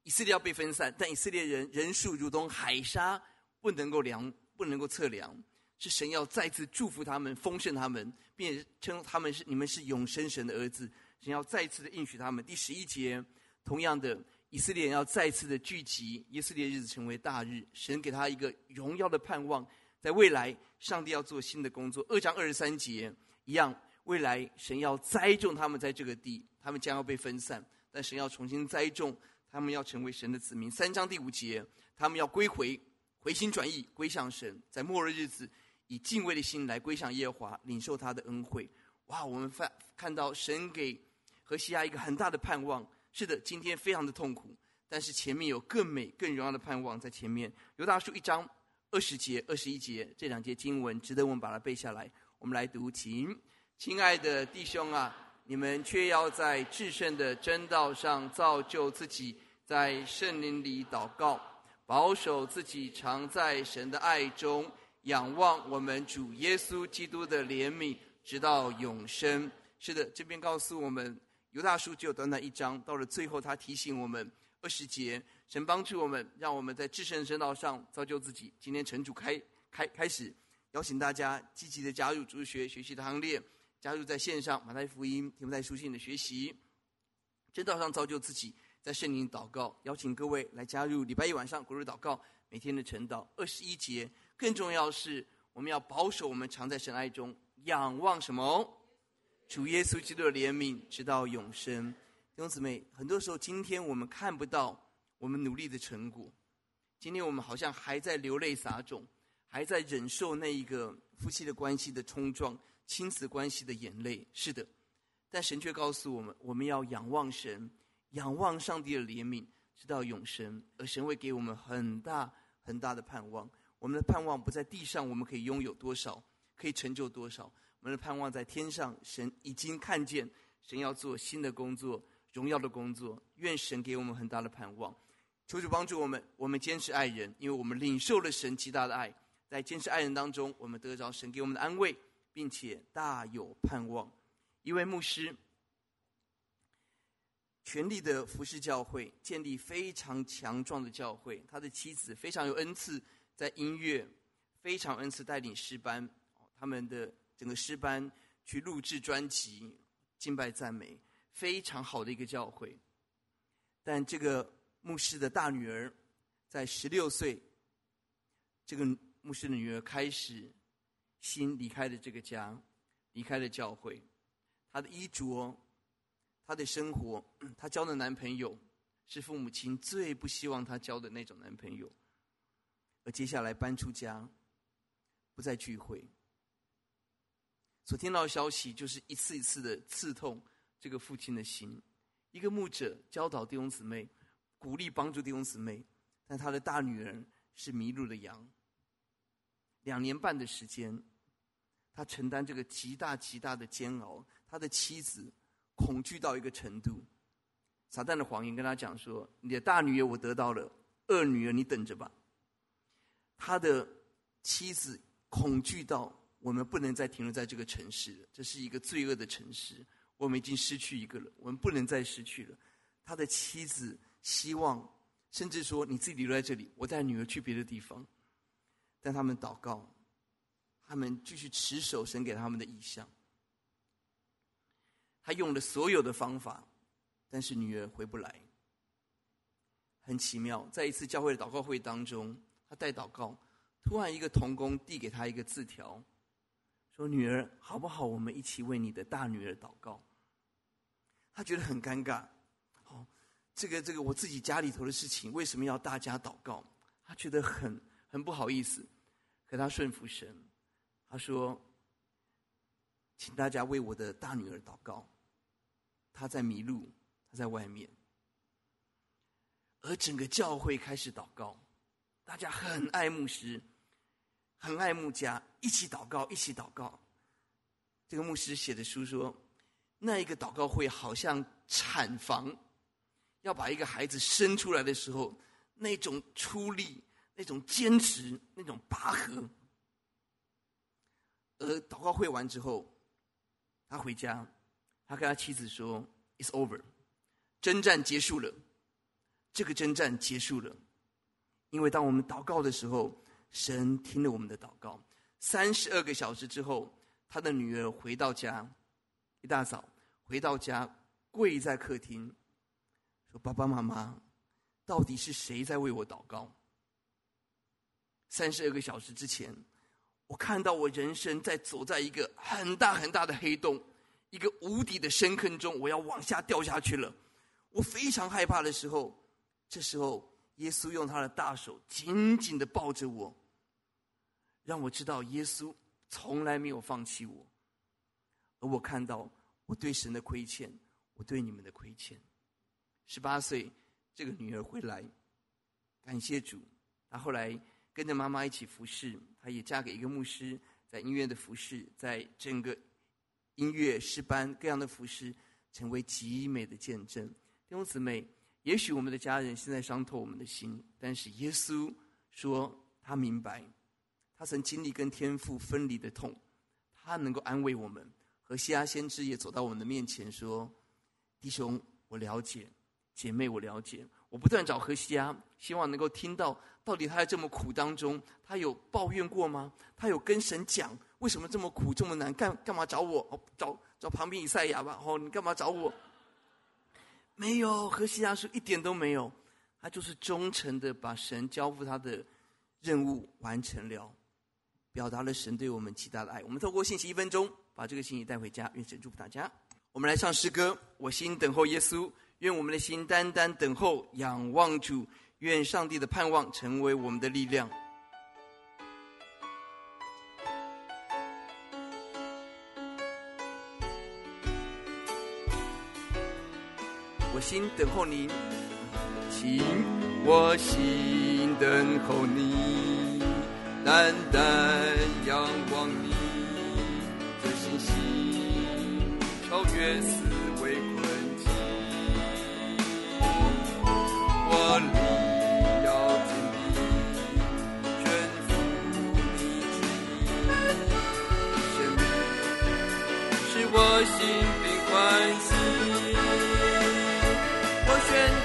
以色列要被分散，但以色列人人数如同海沙，不能够量，不能够测量。是神要再次祝福他们，丰盛他们，并称他们是你们是永生神的儿子。神要再次的应许他们。第十一节，同样的，以色列人要再次的聚集，以色列日子成为大日。神给他一个荣耀的盼望。在未来，上帝要做新的工作。二章二十三节一样，未来神要栽种他们在这个地，他们将要被分散，但神要重新栽种，他们要成为神的子民。三章第五节，他们要归回，回心转意，归向神，在末日日子以敬畏的心来归向耶和华，领受他的恩惠。哇，我们发看到神给何西阿一个很大的盼望。是的，今天非常的痛苦，但是前面有更美、更荣耀的盼望在前面。犹大书一章。二十节、二十一节这两节经文值得我们把它背下来。我们来读，请，亲爱的弟兄啊，你们却要在至圣的真道上造就自己，在圣灵里祷告，保守自己常在神的爱中，仰望我们主耶稣基督的怜悯，直到永生。是的，这边告诉我们，犹大书只有短短一章，到了最后，他提醒我们二十节，神帮助我们，让我们在至圣的生道上造就自己。今天城主开开开始，邀请大家积极的加入主学学习的行列，加入在线上马太福音、提摩太书信的学习，真道上造就自己，在圣灵祷告，邀请各位来加入礼拜一晚上国日祷告，每天的晨祷二十一节。更重要是，我们要保守我们常在神爱中，仰望什么？主耶稣基督的怜悯，直到永生。弟兄姊妹，很多时候，今天我们看不到我们努力的成果。今天我们好像还在流泪撒种，还在忍受那一个夫妻的关系的冲撞、亲子关系的眼泪。是的，但神却告诉我们，我们要仰望神，仰望上帝的怜悯，直到永生。而神会给我们很大很大的盼望。我们的盼望不在地上，我们可以拥有多少，可以成就多少。我们的盼望在天上，神已经看见，神要做新的工作，荣耀的工作。愿神给我们很大的盼望，求主帮助我们，我们坚持爱人，因为我们领受了神极大的爱，在坚持爱人当中，我们得着神给我们的安慰，并且大有盼望。一位牧师全力的服侍教会，建立非常强壮的教会。他的妻子非常有恩赐，在音乐非常恩赐带领诗班，他们的。整个诗班去录制专辑，敬拜赞美，非常好的一个教会。但这个牧师的大女儿在十六岁，这个牧师的女儿开始心离开了这个家，离开了教会。她的衣着，她的生活，她交的男朋友是父母亲最不希望她交的那种男朋友。而接下来搬出家，不再聚会。所听到的消息就是一次一次的刺痛这个父亲的心。一个牧者教导弟兄姊妹，鼓励帮助弟兄姊妹，但他的大女儿是迷路的羊。两年半的时间，他承担这个极大极大的煎熬。他的妻子恐惧到一个程度，撒旦的谎言跟他讲说：“你的大女儿我得到了，二女儿你等着吧。”他的妻子恐惧到。我们不能再停留在这个城市了，这是一个罪恶的城市。我们已经失去一个了，我们不能再失去了。他的妻子希望，甚至说：“你自己留在这里，我带女儿去别的地方。”但他们祷告，他们继续持守神给他们的意向。他用了所有的方法，但是女儿回不来。很奇妙，在一次教会的祷告会当中，他带祷告，突然一个童工递给他一个字条。说女儿好不好？我们一起为你的大女儿祷告。他觉得很尴尬，哦，这个这个我自己家里头的事情，为什么要大家祷告？他觉得很很不好意思。可他顺服神，他说：“请大家为我的大女儿祷告。她在迷路，她在外面。”而整个教会开始祷告，大家很爱牧师。很爱牧家，一起祷告，一起祷告。这个牧师写的书说，那一个祷告会好像产房，要把一个孩子生出来的时候，那种出力、那种坚持、那种拔河。而祷告会完之后，他回家，他跟他妻子说：“It's over，征战结束了。这个征战结束了，因为当我们祷告的时候。”神听了我们的祷告，三十二个小时之后，他的女儿回到家，一大早回到家，跪在客厅，说：“爸爸妈妈，到底是谁在为我祷告？”三十二个小时之前，我看到我人生在走在一个很大很大的黑洞，一个无底的深坑中，我要往下掉下去了。我非常害怕的时候，这时候耶稣用他的大手紧紧的抱着我。让我知道耶稣从来没有放弃我，而我看到我对神的亏欠，我对你们的亏欠。十八岁，这个女儿回来，感谢主。她后来跟着妈妈一起服侍，她也嫁给一个牧师，在音乐的服侍，在整个音乐诗班各样的服侍，成为极美的见证。弟兄姊妹，也许我们的家人现在伤透我们的心，但是耶稣说他明白。他曾经历跟天父分离的痛，他能够安慰我们，和西阿先知也走到我们的面前说：“弟兄，我了解；姐妹，我了解。我不断找何西阿，希望能够听到到底他在这么苦当中，他有抱怨过吗？他有跟神讲为什么这么苦这么难？干干嘛找我？哦，找找旁边以赛亚吧。哦，你干嘛找我？没有，何西阿说一点都没有。他就是忠诚的把神交付他的任务完成了。”表达了神对我们极大的爱。我们透过信息一分钟，把这个信息带回家。愿神祝福大家。我们来唱诗歌，我心等候耶稣。愿我们的心单单等候，仰望主。愿上帝的盼望成为我们的力量。我心等候你，请我心等候你。单单仰望你的信心，超越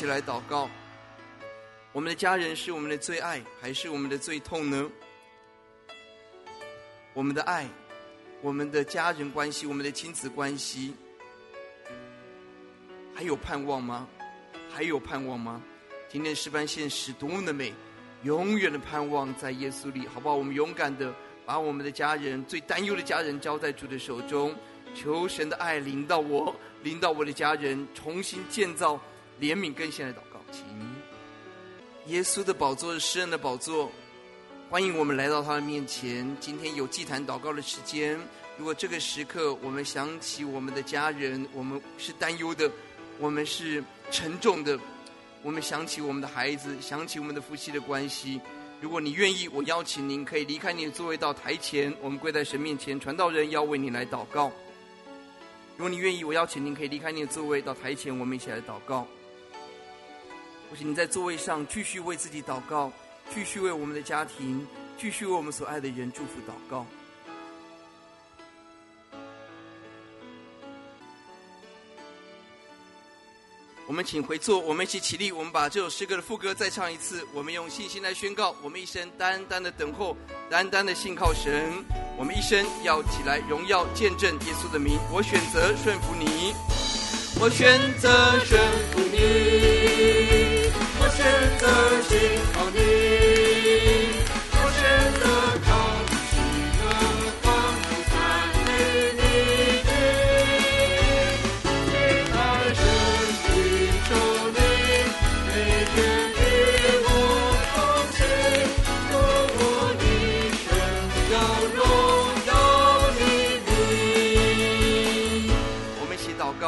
起来祷告。我们的家人是我们的最爱，还是我们的最痛呢？我们的爱，我们的家人关系，我们的亲子关系，还有盼望吗？还有盼望吗？今天诗班现实多么的美，永远的盼望在耶稣里，好不好？我们勇敢的把我们的家人最担忧的家人交在主的手中，求神的爱临到我，临到我的家人，重新建造怜悯跟献的祷告，请。耶稣的宝座是诗恩的宝座，欢迎我们来到他的面前。今天有祭坛祷告的时间，如果这个时刻我们想起我们的家人，我们是担忧的，我们是沉重的，我们想起我们的孩子，想起我们的夫妻的关系。如果你愿意，我邀请您可以离开你的座位到台前，我们跪在神面前，传道人要为你来祷告。如果你愿意，我邀请您可以离开你的座位到台前，我们一起来祷告。或许你在座位上继续为自己祷告，继续为我们的家庭，继续为我们所爱的人祝福祷告。我们请回座，我们一起起立，我们把这首诗歌的副歌再唱一次。我们用信心来宣告：我们一生单单的等候，单单的信靠神。我们一生要起来荣耀见证耶稣的名。我选择顺服你，我选择顺服你。选择信靠你，我选择靠你喜乐，欢呼赞美你。亲爱神的求你，每天与我同行，度我一生要荣耀你。我们一起祷告，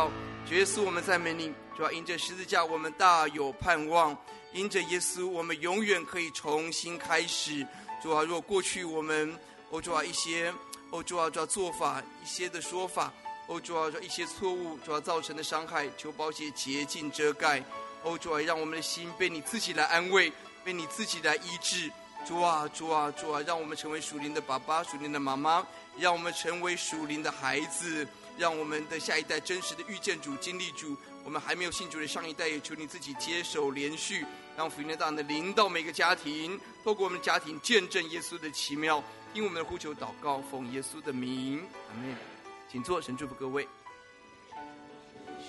主耶稣，我们赞美你，主要因着十字架，我们大有盼望。因着耶稣，我们永远可以重新开始。主啊，若过去我们，欧主啊一些，欧主啊主啊做法一些的说法，欧主啊主一些错误，主啊造成的伤害，求宝血洁净遮盖。欧主啊，让我们的心被你自己来安慰，被你自己来医治。主啊主啊主啊，让我们成为属灵的爸爸，属灵的妈妈，让我们成为属灵的孩子，让我们的下一代真实的遇见主，经历主。我们还没有信主的上一代，也求你自己接手连续。让福音的大能临到每个家庭，透过我们的家庭见证耶稣的奇妙，听我们的呼求祷告，奉耶稣的名，阿门。请坐，神祝福各位。